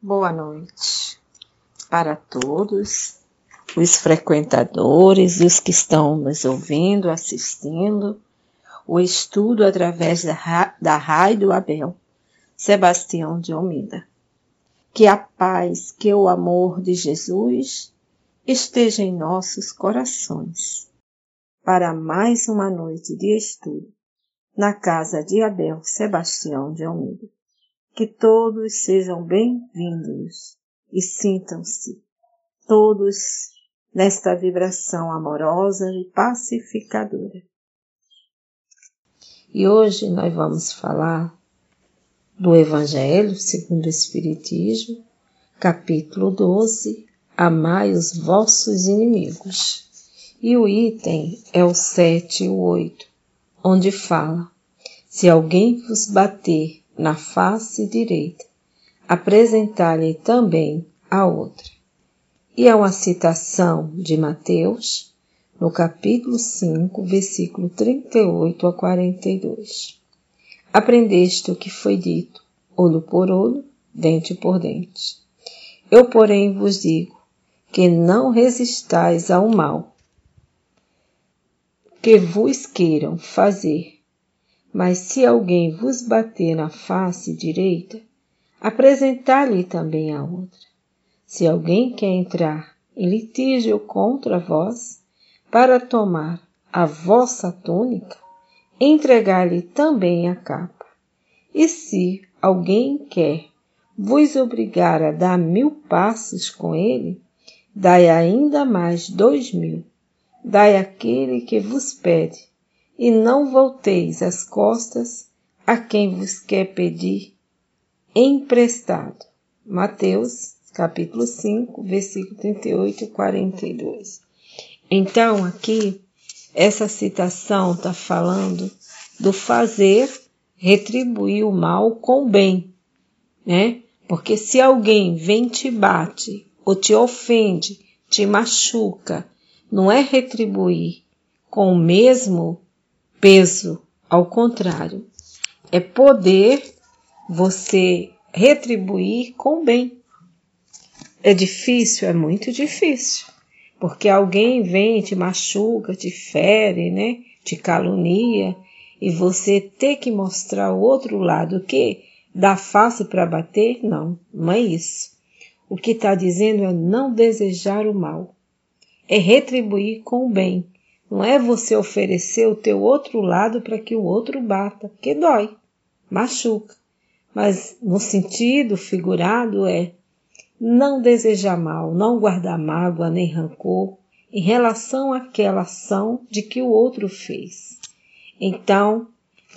Boa noite para todos os frequentadores, os que estão nos ouvindo, assistindo, o estudo através da, da Rádio Abel, Sebastião de Almeida. Que a paz, que o amor de Jesus esteja em nossos corações. Para mais uma noite de estudo na casa de Abel Sebastião de Almeida. Que todos sejam bem-vindos e sintam-se todos nesta vibração amorosa e pacificadora. E hoje nós vamos falar do Evangelho segundo o Espiritismo, capítulo 12, Amai os vossos inimigos. E o item é o 7 e o 8, onde fala: Se alguém vos bater na face direita, apresentar-lhe também a outra. E é uma citação de Mateus, no capítulo 5, versículo 38 a 42. Aprendeste o que foi dito, olho por olho, dente por dente. Eu, porém, vos digo que não resistais ao mal que vos queiram fazer mas se alguém vos bater na face direita, apresentar-lhe também a outra. Se alguém quer entrar em litígio contra vós, para tomar a vossa túnica, entregar-lhe também a capa. E se alguém quer vos obrigar a dar mil passos com ele, dai ainda mais dois mil. Dai aquele que vos pede e não volteis as costas a quem vos quer pedir emprestado. Mateus, capítulo 5, versículo 38 e 42. Então, aqui, essa citação está falando do fazer retribuir o mal com o bem, né? Porque se alguém vem te bate, ou te ofende, te machuca, não é retribuir com o mesmo peso, ao contrário, é poder você retribuir com bem. É difícil, é muito difícil, porque alguém vem, te machuca, te fere, né? Te calunia e você ter que mostrar o outro lado que dá fácil para bater? Não, não é isso. O que está dizendo é não desejar o mal, é retribuir com o bem, não é você oferecer o teu outro lado para que o outro bata, porque dói, machuca. Mas no sentido figurado é não desejar mal, não guardar mágoa nem rancor em relação àquela ação de que o outro fez. Então,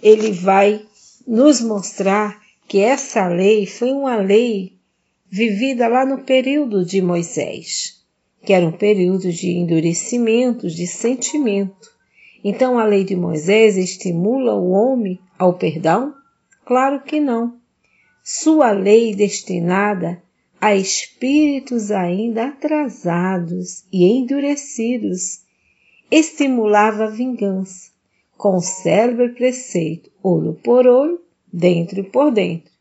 ele vai nos mostrar que essa lei foi uma lei vivida lá no período de Moisés que era um período de endurecimento, de sentimento. Então a lei de Moisés estimula o homem ao perdão? Claro que não. Sua lei destinada a espíritos ainda atrasados e endurecidos estimulava a vingança, com o célebre preceito olho por olho, dentro por dentro.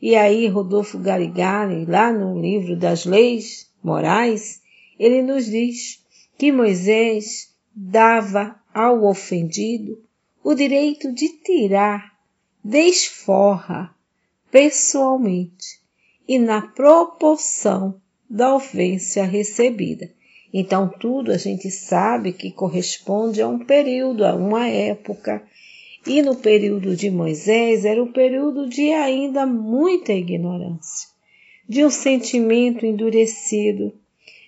E aí Rodolfo Garigari, lá no livro das leis morais, ele nos diz que Moisés dava ao ofendido o direito de tirar desforra pessoalmente e na proporção da ofensa recebida. Então, tudo a gente sabe que corresponde a um período, a uma época. E no período de Moisés era um período de ainda muita ignorância, de um sentimento endurecido,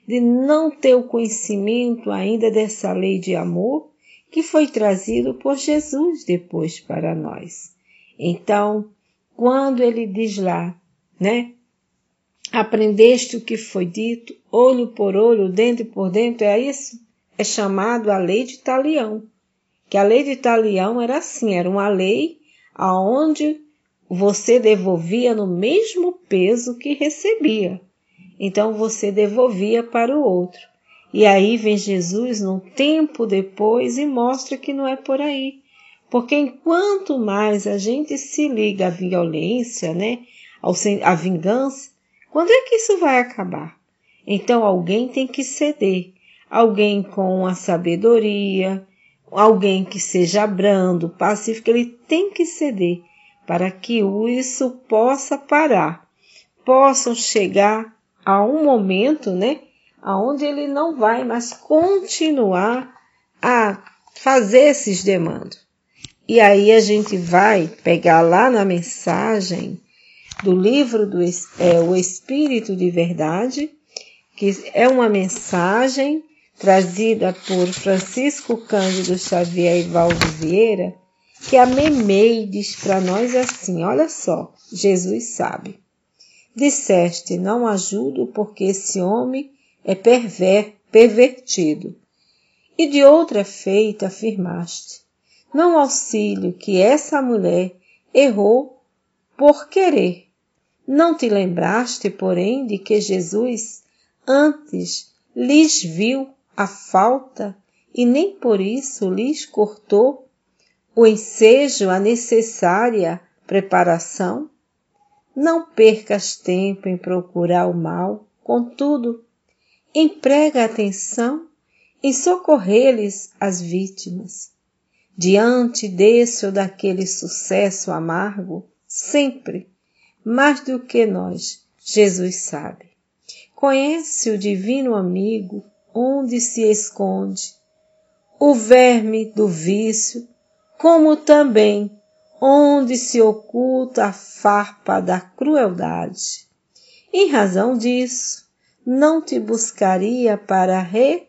de não ter o conhecimento ainda dessa lei de amor que foi trazido por Jesus depois para nós. Então, quando ele diz lá, né? Aprendeste o que foi dito, olho por olho, dentro por dentro, é isso? É chamado a lei de Talião. Que a lei de Talião era assim, era uma lei aonde você devolvia no mesmo peso que recebia então você devolvia para o outro. E aí vem Jesus num tempo depois e mostra que não é por aí. Porque enquanto mais a gente se liga à violência, né, à vingança, Quando é que isso vai acabar? Então alguém tem que ceder, alguém com a sabedoria, alguém que seja brando, pacífico, ele tem que ceder para que isso possa parar, possam chegar a um momento, né, aonde ele não vai mais continuar a fazer esses demandos. E aí a gente vai pegar lá na mensagem do livro do é, O Espírito de Verdade, que é uma mensagem trazida por Francisco Cândido Xavier e Valdo Vieira, que a Memei diz para nós assim: olha só, Jesus sabe. Disseste, não ajudo porque esse homem é perver, pervertido. E de outra feita afirmaste, não auxílio que essa mulher errou por querer. Não te lembraste, porém, de que Jesus antes lhes viu a falta e nem por isso lhes cortou o ensejo, a necessária preparação? Não percas tempo em procurar o mal, contudo, emprega atenção em socorrer-lhes as vítimas. Diante desse ou daquele sucesso amargo, sempre, mais do que nós, Jesus sabe. Conhece o divino amigo onde se esconde o verme do vício, como também onde se oculta a farpa da crueldade. Em razão disso, não te buscaria para re,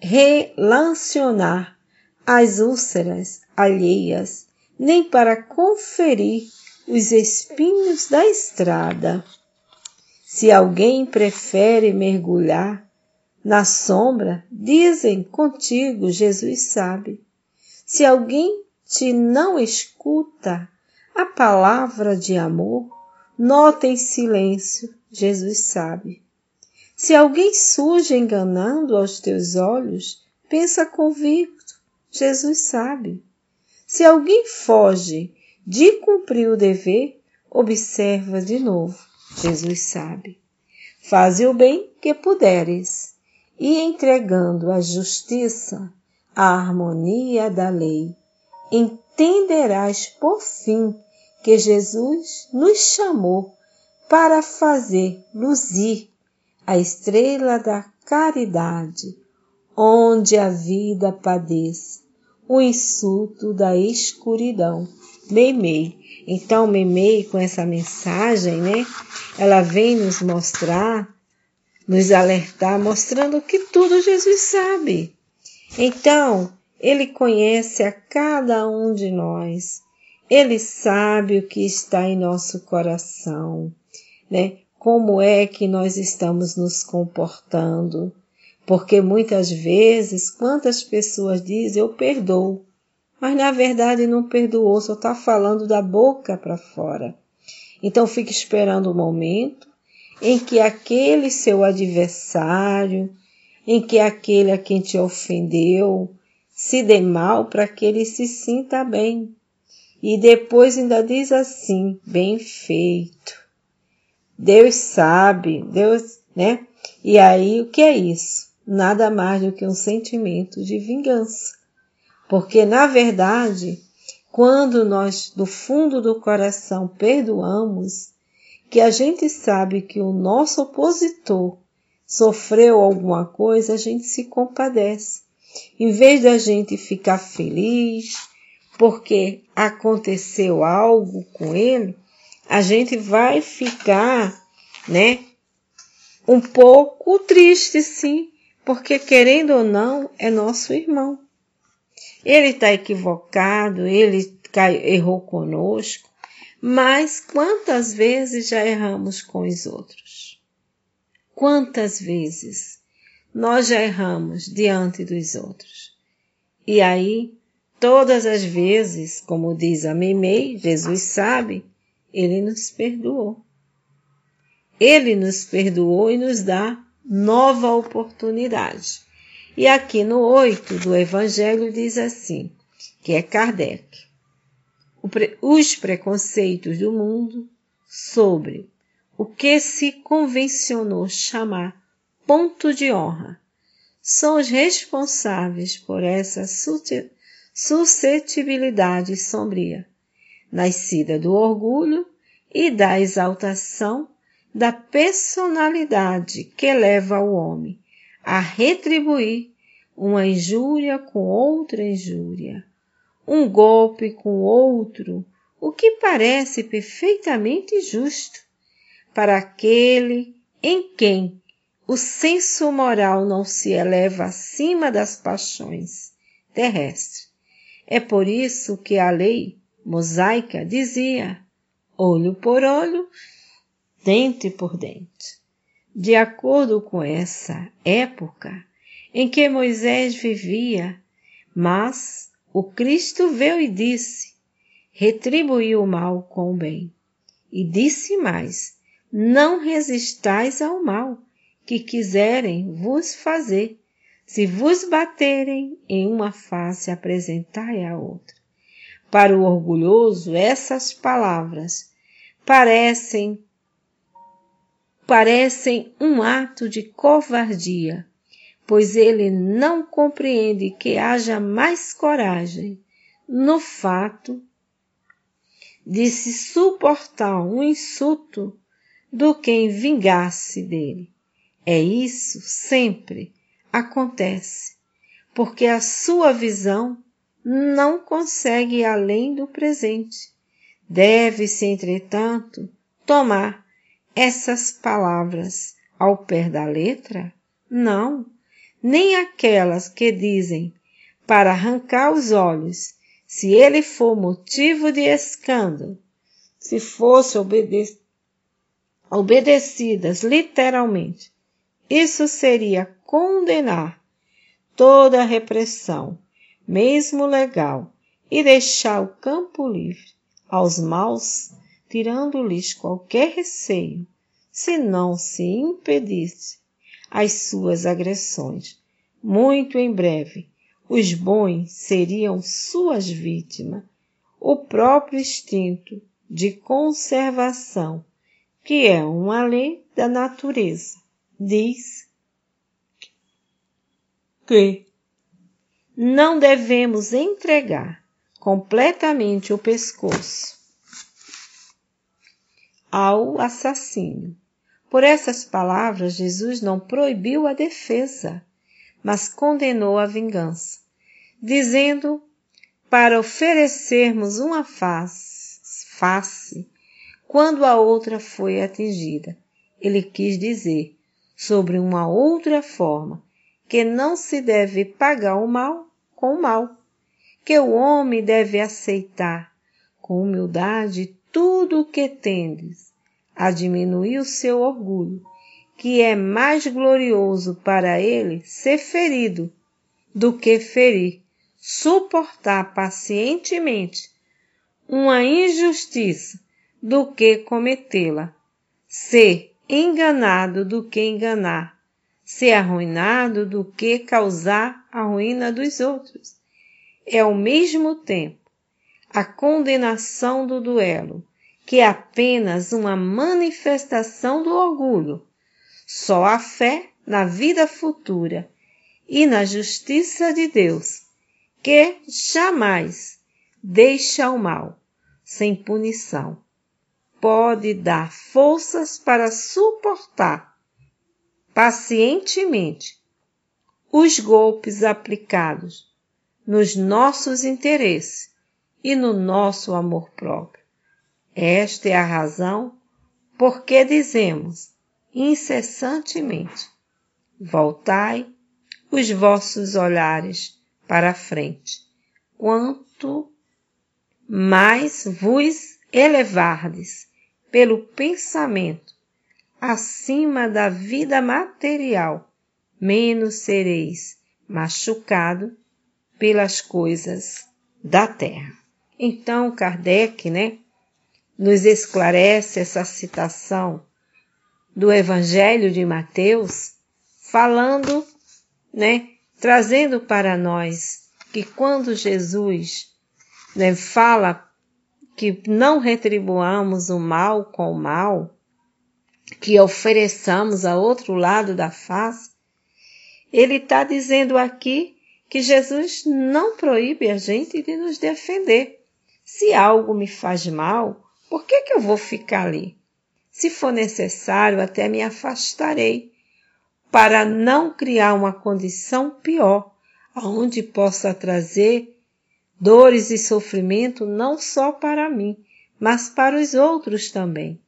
relacionar as úlceras alheias, nem para conferir os espinhos da estrada. Se alguém prefere mergulhar na sombra, dizem contigo, Jesus sabe. Se alguém te não escuta a palavra de amor, nota em silêncio, Jesus sabe. Se alguém surge enganando aos teus olhos, pensa convicto, Jesus sabe. Se alguém foge de cumprir o dever, observa de novo, Jesus sabe. Faze o bem que puderes, e entregando a justiça, a harmonia da lei, entenderás por fim que Jesus nos chamou para fazer luzir a estrela da caridade, onde a vida padece o insulto da escuridão. Meimei. Então, Meimei, com essa mensagem, né, ela vem nos mostrar nos alertar, mostrando que tudo Jesus sabe. Então, ele conhece a cada um de nós. Ele sabe o que está em nosso coração, né? Como é que nós estamos nos comportando? Porque muitas vezes, quantas pessoas dizem eu perdoo, mas na verdade não perdoou, só está falando da boca para fora. Então fique esperando o momento em que aquele seu adversário, em que aquele a quem te ofendeu, se dê mal para que ele se sinta bem. E depois ainda diz assim, bem feito. Deus sabe, Deus, né? E aí o que é isso? Nada mais do que um sentimento de vingança. Porque na verdade, quando nós do fundo do coração perdoamos, que a gente sabe que o nosso opositor sofreu alguma coisa, a gente se compadece. Em vez da gente ficar feliz porque aconteceu algo com ele, a gente vai ficar, né, um pouco triste, sim, porque querendo ou não, é nosso irmão. Ele está equivocado, ele errou conosco, mas quantas vezes já erramos com os outros? Quantas vezes nós já erramos diante dos outros? E aí, todas as vezes, como diz a Memei, Jesus sabe, ele nos perdoou. Ele nos perdoou e nos dá nova oportunidade. E aqui no 8 do Evangelho diz assim, que é Kardec os preconceitos do mundo sobre o que se convencionou chamar ponto de honra, são os responsáveis por essa suscetibilidade sombria, nascida do orgulho e da exaltação da personalidade que leva o homem a retribuir uma injúria com outra injúria, um golpe com outro, o que parece perfeitamente justo para aquele em quem o senso moral não se eleva acima das paixões terrestres. É por isso que a lei mosaica dizia olho por olho, dente por dente. De acordo com essa época em que Moisés vivia, mas o Cristo veio e disse: retribuiu o mal com o bem. E disse mais: não resistais ao mal que quiserem vos fazer. Se vos baterem em uma face, apresentai a outra. Para o orgulhoso, essas palavras parecem parecem um ato de covardia, pois ele não compreende que haja mais coragem no fato de se suportar um insulto do que em vingar-se dele. É isso sempre acontece, porque a sua visão não consegue ir além do presente. Deve-se, entretanto, tomar essas palavras ao pé da letra? Não, nem aquelas que dizem para arrancar os olhos, se ele for motivo de escândalo, se fosse obede obedecidas literalmente, isso seria condenar toda a repressão, mesmo legal, e deixar o campo livre aos maus, tirando-lhes qualquer receio, se não se impedisse as suas agressões. Muito em breve, os bons seriam suas vítimas. O próprio instinto de conservação, que é uma lei da natureza, diz que não devemos entregar completamente o pescoço ao assassino. Por essas palavras, Jesus não proibiu a defesa, mas condenou a vingança, dizendo para oferecermos uma face, face quando a outra foi atingida. Ele quis dizer sobre uma outra forma que não se deve pagar o mal com o mal, que o homem deve aceitar com humildade tudo o que tendes, a diminuir o seu orgulho, que é mais glorioso para ele ser ferido do que ferir, suportar pacientemente uma injustiça do que cometê-la, ser enganado do que enganar, ser arruinado do que causar a ruína dos outros. É ao mesmo tempo a condenação do duelo, que é apenas uma manifestação do orgulho. Só a fé na vida futura e na justiça de Deus, que jamais deixa o mal sem punição, pode dar forças para suportar pacientemente os golpes aplicados nos nossos interesses e no nosso amor próprio. Esta é a razão por que dizemos incessantemente: voltai os vossos olhares para a frente, quanto mais vos elevardes pelo pensamento acima da vida material, menos sereis machucado pelas coisas da terra. Então Kardec, né, nos esclarece essa citação do Evangelho de Mateus, falando, né, trazendo para nós que quando Jesus né, fala que não retribuamos o mal com o mal, que ofereçamos a outro lado da face, ele está dizendo aqui que Jesus não proíbe a gente de nos defender. Se algo me faz mal, por que, que eu vou ficar ali? Se for necessário, até me afastarei, para não criar uma condição pior, aonde possa trazer dores e sofrimento não só para mim, mas para os outros também.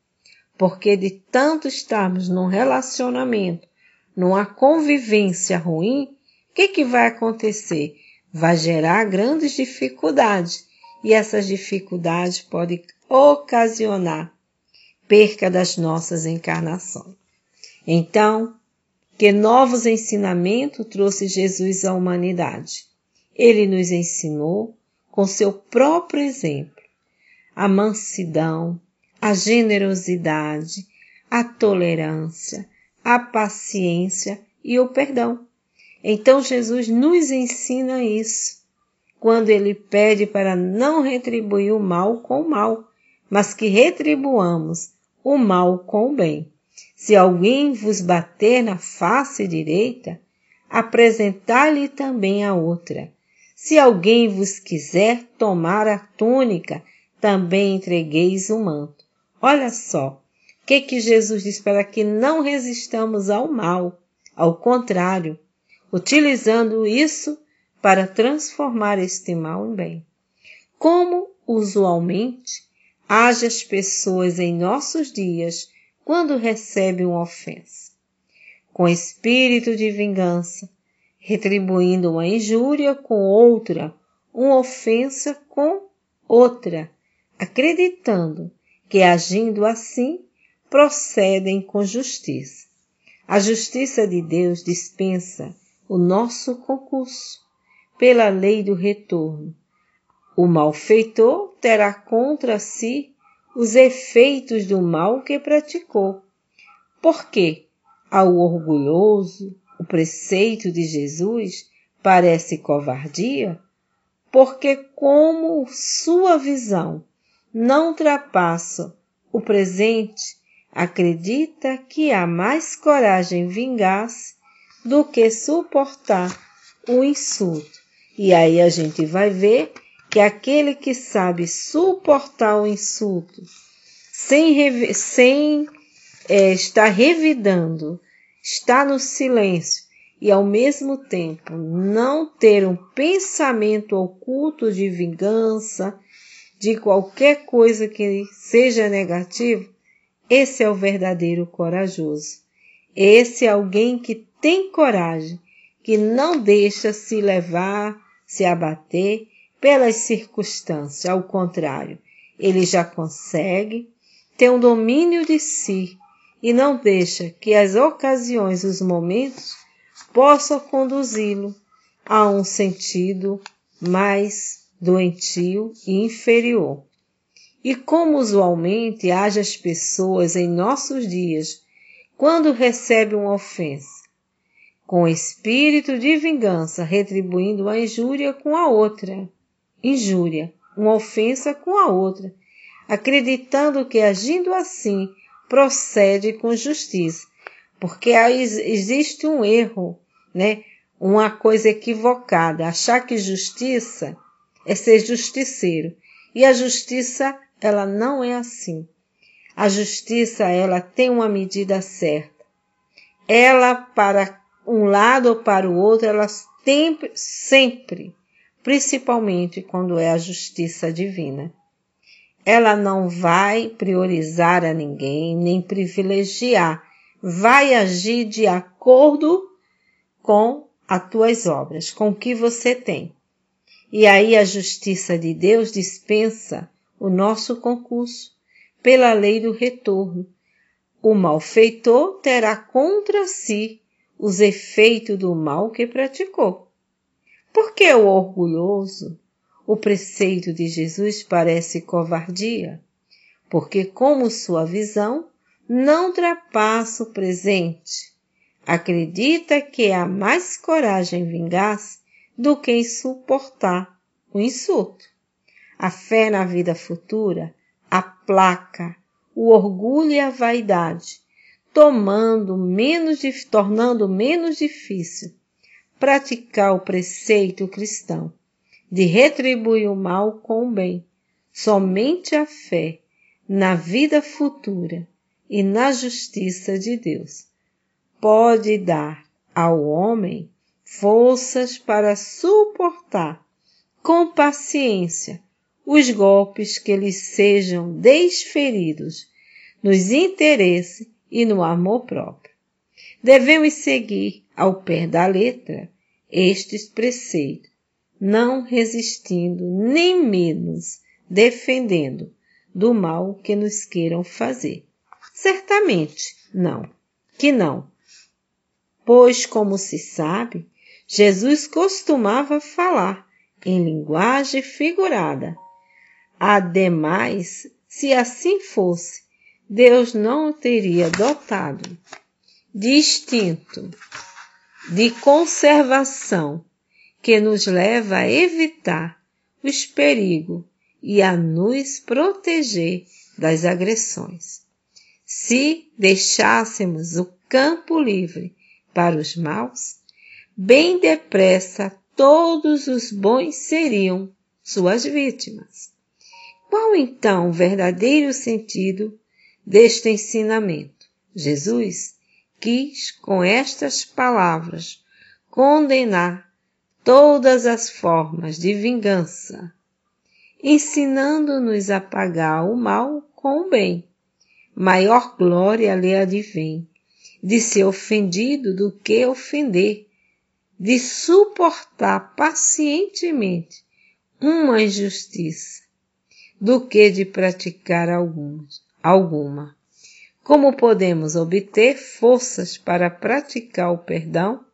Porque de tanto estarmos num relacionamento, numa convivência ruim, o que, que vai acontecer? Vai gerar grandes dificuldades e essas dificuldades podem ocasionar perca das nossas encarnações. Então, que novos ensinamentos trouxe Jesus à humanidade? Ele nos ensinou com seu próprio exemplo a mansidão, a generosidade, a tolerância, a paciência e o perdão. Então Jesus nos ensina isso quando ele pede para não retribuir o mal com o mal, mas que retribuamos o mal com o bem. Se alguém vos bater na face direita, apresentar-lhe também a outra. Se alguém vos quiser tomar a túnica, também entregueis o manto. Olha só, o que que Jesus diz para que não resistamos ao mal, ao contrário, utilizando isso para transformar este mal em bem. Como usualmente age as pessoas em nossos dias quando recebem uma ofensa? Com espírito de vingança, retribuindo uma injúria com outra, uma ofensa com outra, acreditando que agindo assim procedem com justiça. A justiça de Deus dispensa o nosso concurso pela lei do retorno. O malfeitor terá contra si os efeitos do mal que praticou. Porque ao orgulhoso, o preceito de Jesus parece covardia? Porque, como sua visão não ultrapassa o presente, acredita que há mais coragem vingar-se do que suportar o insulto. E aí a gente vai ver que aquele que sabe suportar o insulto sem, sem é, estar revidando estar no silêncio e ao mesmo tempo não ter um pensamento oculto de vingança, de qualquer coisa que seja negativo, esse é o verdadeiro corajoso. Esse é alguém que tem coragem, que não deixa se levar, se abater pelas circunstâncias. Ao contrário, ele já consegue ter um domínio de si e não deixa que as ocasiões, os momentos, possam conduzi-lo a um sentido mais doentio e inferior. E como usualmente age as pessoas em nossos dias quando recebem uma ofensa? Com espírito de vingança, retribuindo a injúria com a outra. Injúria, uma ofensa com a outra, acreditando que agindo assim procede com justiça. Porque existe um erro, né? Uma coisa equivocada. Achar que justiça é ser justiceiro. E a justiça, ela não é assim. A justiça, ela tem uma medida certa. Ela, para um lado ou para o outro, ela sempre, sempre, principalmente quando é a justiça divina, ela não vai priorizar a ninguém, nem privilegiar. Vai agir de acordo com as tuas obras, com o que você tem. E aí a justiça de Deus dispensa o nosso concurso pela lei do retorno. O malfeitor terá contra si os efeitos do mal que praticou. Porque o orgulhoso o preceito de Jesus parece covardia, porque, como sua visão não ultrapassa o presente, acredita que há mais coragem em vingar-se do que em suportar o insulto. A fé na vida futura aplaca o orgulho e a vaidade, tomando menos, tornando menos difícil praticar o preceito cristão de retribuir o mal com o bem. Somente a fé na vida futura e na justiça de Deus pode dar ao homem forças para suportar com paciência os golpes que lhe sejam desferidos nos interesses e no amor próprio. Devemos seguir ao pé da letra estes preceitos, não resistindo nem menos defendendo do mal que nos queiram fazer. Certamente não, que não. Pois, como se sabe, Jesus costumava falar em linguagem figurada. Ademais, se assim fosse, Deus não o teria dotado de instinto de conservação que nos leva a evitar os perigos e a nos proteger das agressões. Se deixássemos o campo livre para os maus, bem depressa todos os bons seriam suas vítimas. Qual então o verdadeiro sentido deste ensinamento? Jesus quis, com estas palavras, condenar todas as formas de vingança, ensinando-nos a pagar o mal com o bem. Maior glória lhe advém de ser ofendido do que ofender, de suportar pacientemente uma injustiça, do que de praticar alguns, alguma. Como podemos obter forças para praticar o perdão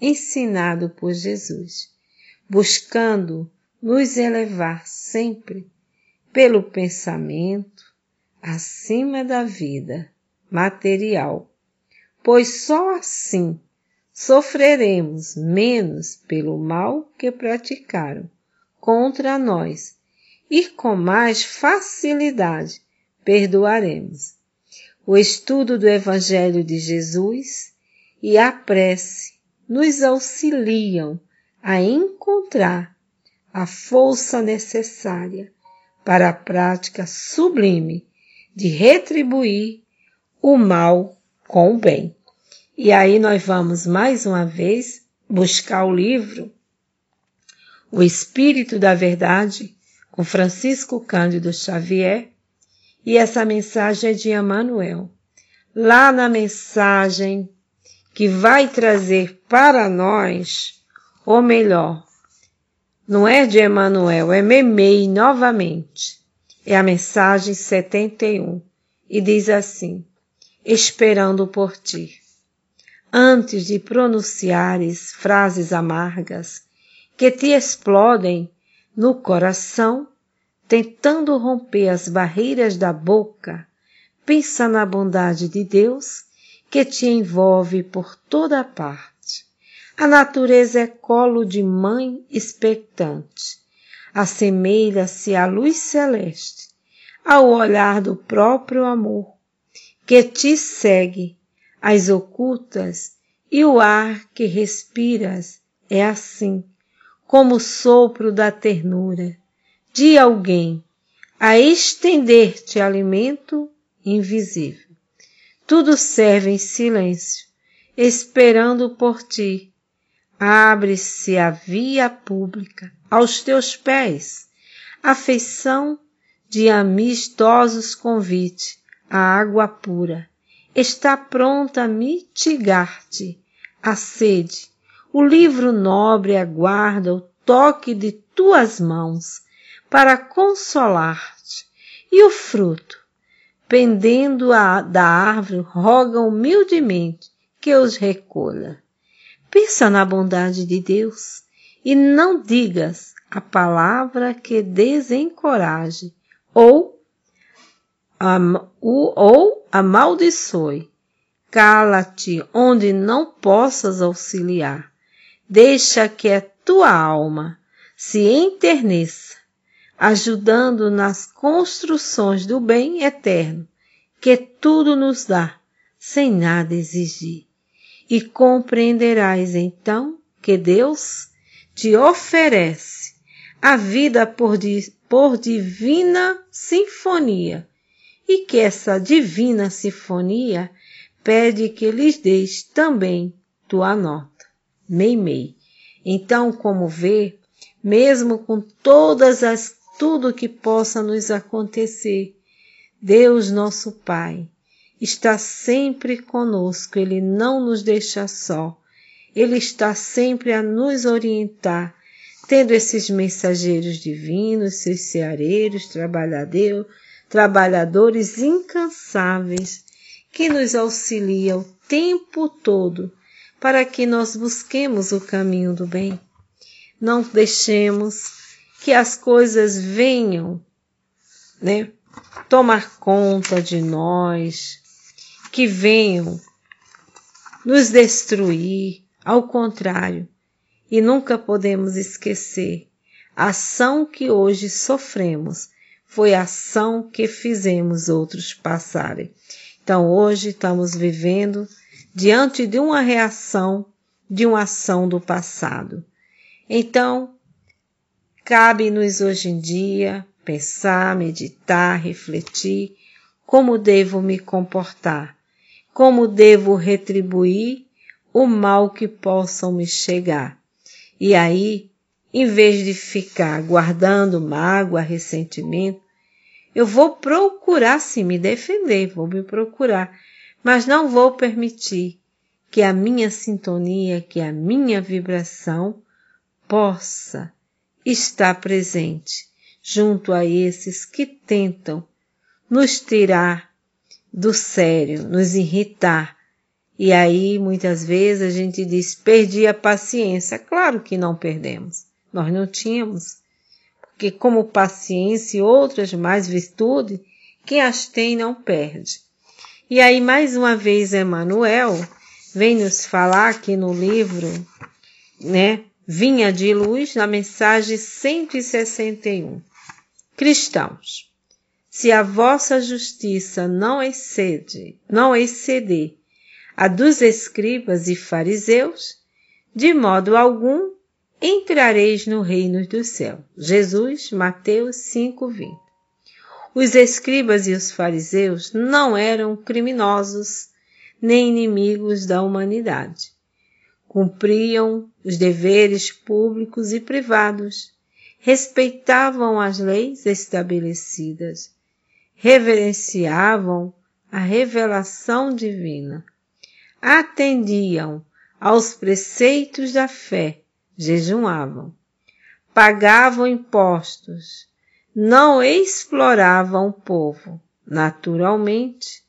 ensinado por Jesus, buscando nos elevar sempre pelo pensamento acima da vida material, pois só assim sofreremos menos pelo mal que praticaram contra nós e com mais facilidade perdoaremos. O estudo do Evangelho de Jesus e a prece nos auxiliam a encontrar a força necessária para a prática sublime de retribuir o mal com o bem. E aí nós vamos mais uma vez buscar o livro O Espírito da Verdade, com Francisco Cândido Xavier, e essa mensagem é de Emmanuel. Lá na mensagem que vai trazer para nós, ou melhor, não é de Emmanuel, é Memei novamente. É a mensagem 71 e diz assim: Esperando por ti antes de pronunciares frases amargas que te explodem no coração, tentando romper as barreiras da boca, pensa na bondade de Deus que te envolve por toda parte. A natureza é colo de mãe expectante. Assemelha-se à luz celeste, ao olhar do próprio amor, que te segue as ocultas e o ar que respiras é assim, como o sopro da ternura de alguém a estender-te alimento invisível. Tudo serve em silêncio, esperando por ti. Abre-se a via pública aos teus pés, afeição de amistosos convite à água pura está pronta a mitigar-te a sede. O livro nobre aguarda o toque de tuas mãos para consolar-te. E o fruto, pendendo a, da árvore, roga humildemente que os recolha. Pensa na bondade de Deus e não digas a palavra que desencoraje ou o, ou amaldiçoe. Cala-te onde não possas auxiliar. Deixa que a tua alma se enterneça, ajudando nas construções do bem eterno, que tudo nos dá, sem nada exigir. E compreenderás então que Deus te oferece a vida por, di por divina sinfonia e que essa divina sinfonia pede que lhes deis também tua nota. Meimei. Então, como vê, mesmo com todas as tudo que possa nos acontecer, Deus nosso Pai está sempre conosco, Ele não nos deixa só. Ele está sempre a nos orientar, tendo esses mensageiros divinos, seus ceareiros, trabalhadores, trabalhadores incansáveis, que nos auxiliam o tempo todo para que nós busquemos o caminho do bem. Não deixemos que as coisas venham, né, tomar conta de nós, que venham nos destruir, ao contrário, e nunca podemos esquecer a ação que hoje sofremos foi a ação que fizemos outros passarem. Então hoje estamos vivendo diante de uma reação de uma ação do passado. Então, cabe-nos hoje em dia pensar, meditar, refletir como devo me comportar, como devo retribuir o mal que possam me chegar. E aí, em vez de ficar guardando mágoa, ressentimento, eu vou procurar sim me defender, vou me procurar, mas não vou permitir que a minha sintonia, que a minha vibração possa estar presente junto a esses que tentam nos tirar do sério, nos irritar. E aí, muitas vezes, a gente diz, perdi a paciência. Claro que não perdemos. Nós não tínhamos. Porque como paciência e outras mais virtudes, quem as tem não perde. E aí, mais uma vez, Emmanuel vem nos falar aqui no livro, né? Vinha de luz na mensagem 161. Cristãos, se a vossa justiça não excede, não exceder a dos escribas e fariseus, de modo algum entrareis no reino do céu. Jesus, Mateus 5:20. Os escribas e os fariseus não eram criminosos nem inimigos da humanidade. Cumpriam os deveres públicos e privados respeitavam as leis estabelecidas, reverenciavam a revelação divina, atendiam aos preceitos da fé, jejuavam, pagavam impostos, não exploravam o povo. Naturalmente,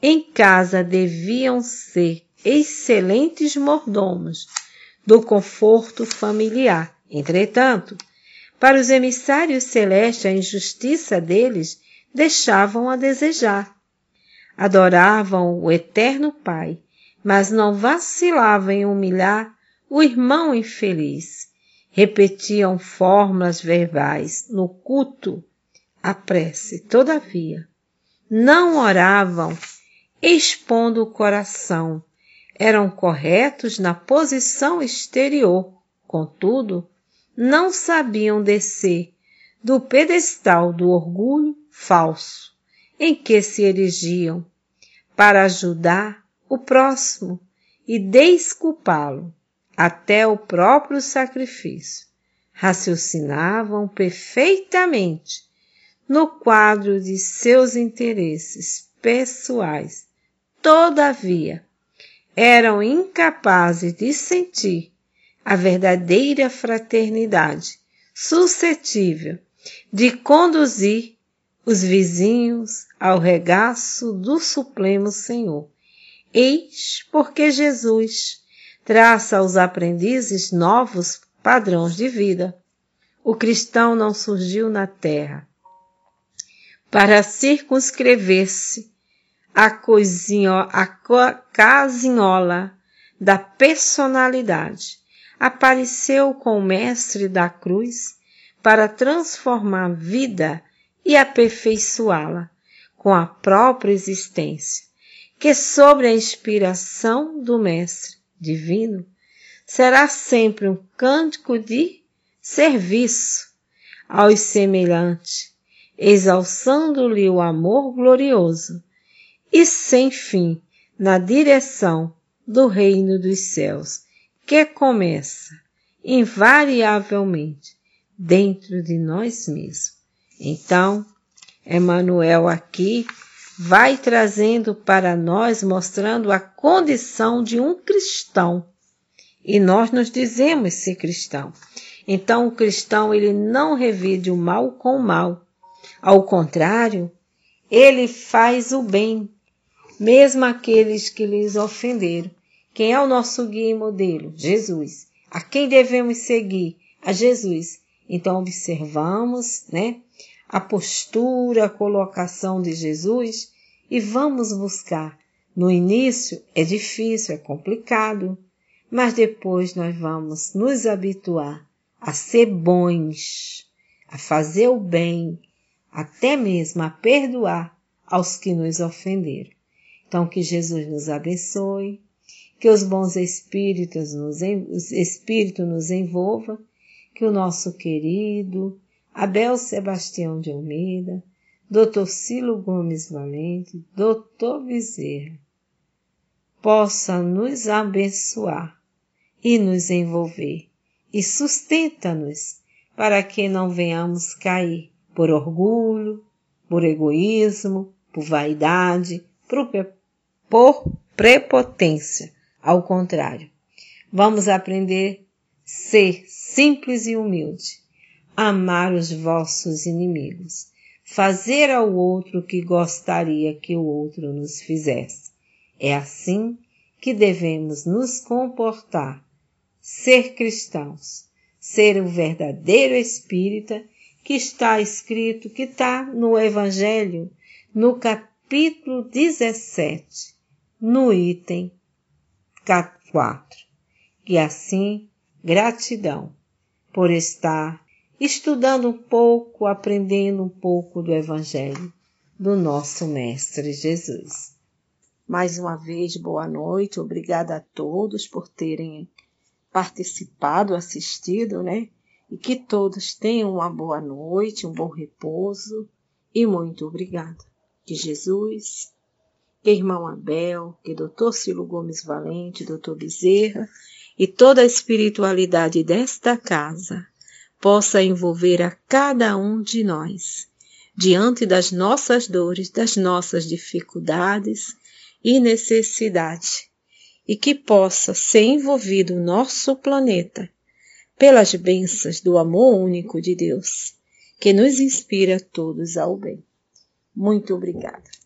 em casa deviam ser excelentes mordomos do conforto familiar. Entretanto, para os emissários celestes, a injustiça deles deixavam a desejar. Adoravam o eterno Pai, mas não vacilavam em humilhar o irmão infeliz. Repetiam fórmulas verbais no culto, a prece. Todavia, não oravam expondo o coração. Eram corretos na posição exterior. Contudo, não sabiam descer do pedestal do orgulho falso em que se erigiam para ajudar o próximo e desculpá-lo até o próprio sacrifício. Raciocinavam perfeitamente no quadro de seus interesses pessoais. Todavia, eram incapazes de sentir a verdadeira fraternidade, suscetível de conduzir os vizinhos ao regaço do Supremo Senhor. Eis porque Jesus traça aos aprendizes novos padrões de vida. O cristão não surgiu na terra para circunscrever-se a, coisinho, a casinhola da personalidade, apareceu com o Mestre da Cruz para transformar a vida e aperfeiçoá-la com a própria existência, que sobre a inspiração do Mestre Divino será sempre um cântico de serviço aos semelhantes, exalçando-lhe o amor glorioso e sem fim na direção do reino dos céus, que começa invariavelmente dentro de nós mesmos. Então, Emmanuel aqui vai trazendo para nós, mostrando a condição de um cristão. E nós nos dizemos ser cristão. Então, o cristão, ele não revide o mal com o mal. Ao contrário, ele faz o bem, mesmo aqueles que lhes ofenderam. Quem é o nosso guia e modelo? Jesus. A quem devemos seguir? A Jesus. Então observamos, né, a postura, a colocação de Jesus e vamos buscar. No início é difícil, é complicado, mas depois nós vamos nos habituar a ser bons, a fazer o bem, até mesmo a perdoar aos que nos ofenderam. Então que Jesus nos abençoe, que os bons espíritos nos, os espírito nos envolva, que o nosso querido Abel Sebastião de Almeida, Dr. Cilo Gomes Valente, Dr. Bezerra, possa nos abençoar e nos envolver e sustenta-nos para que não venhamos cair por orgulho, por egoísmo, por vaidade, por, por prepotência, ao contrário, vamos aprender a ser simples e humilde, amar os vossos inimigos, fazer ao outro o que gostaria que o outro nos fizesse. É assim que devemos nos comportar, ser cristãos, ser o verdadeiro espírita que está escrito, que está no Evangelho, no capítulo 17, no item 4. E assim, gratidão por estar estudando um pouco, aprendendo um pouco do Evangelho do nosso Mestre Jesus. Mais uma vez, boa noite, obrigada a todos por terem participado, assistido, né? E que todos tenham uma boa noite, um bom repouso e muito obrigada. Que Jesus irmão Abel, que doutor Cilo Gomes Valente, doutor Bezerra e toda a espiritualidade desta casa possa envolver a cada um de nós, diante das nossas dores, das nossas dificuldades e necessidades, e que possa ser envolvido o nosso planeta pelas bênçãos do amor único de Deus, que nos inspira todos ao bem. Muito obrigada.